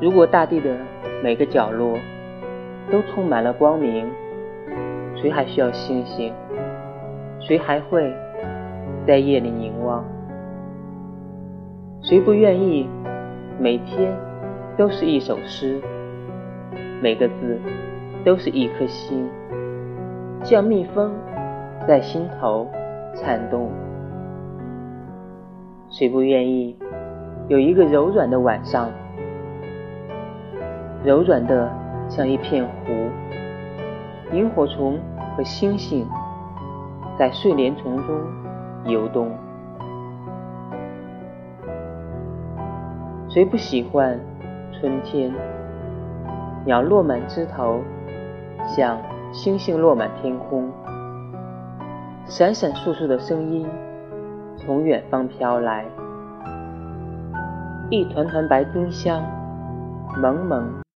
如果大地的每个角落都充满了光明，谁还需要星星？谁还会在夜里凝望？谁不愿意每天都是一首诗，每个字都是一颗心，像蜜蜂在心头颤动？谁不愿意有一个柔软的晚上？柔软的像一片湖，萤火虫和星星在睡莲丛中游动。谁不喜欢春天？鸟落满枝头，像星星落满天空。闪闪烁烁的声音从远方飘来，一团团白丁香，蒙蒙。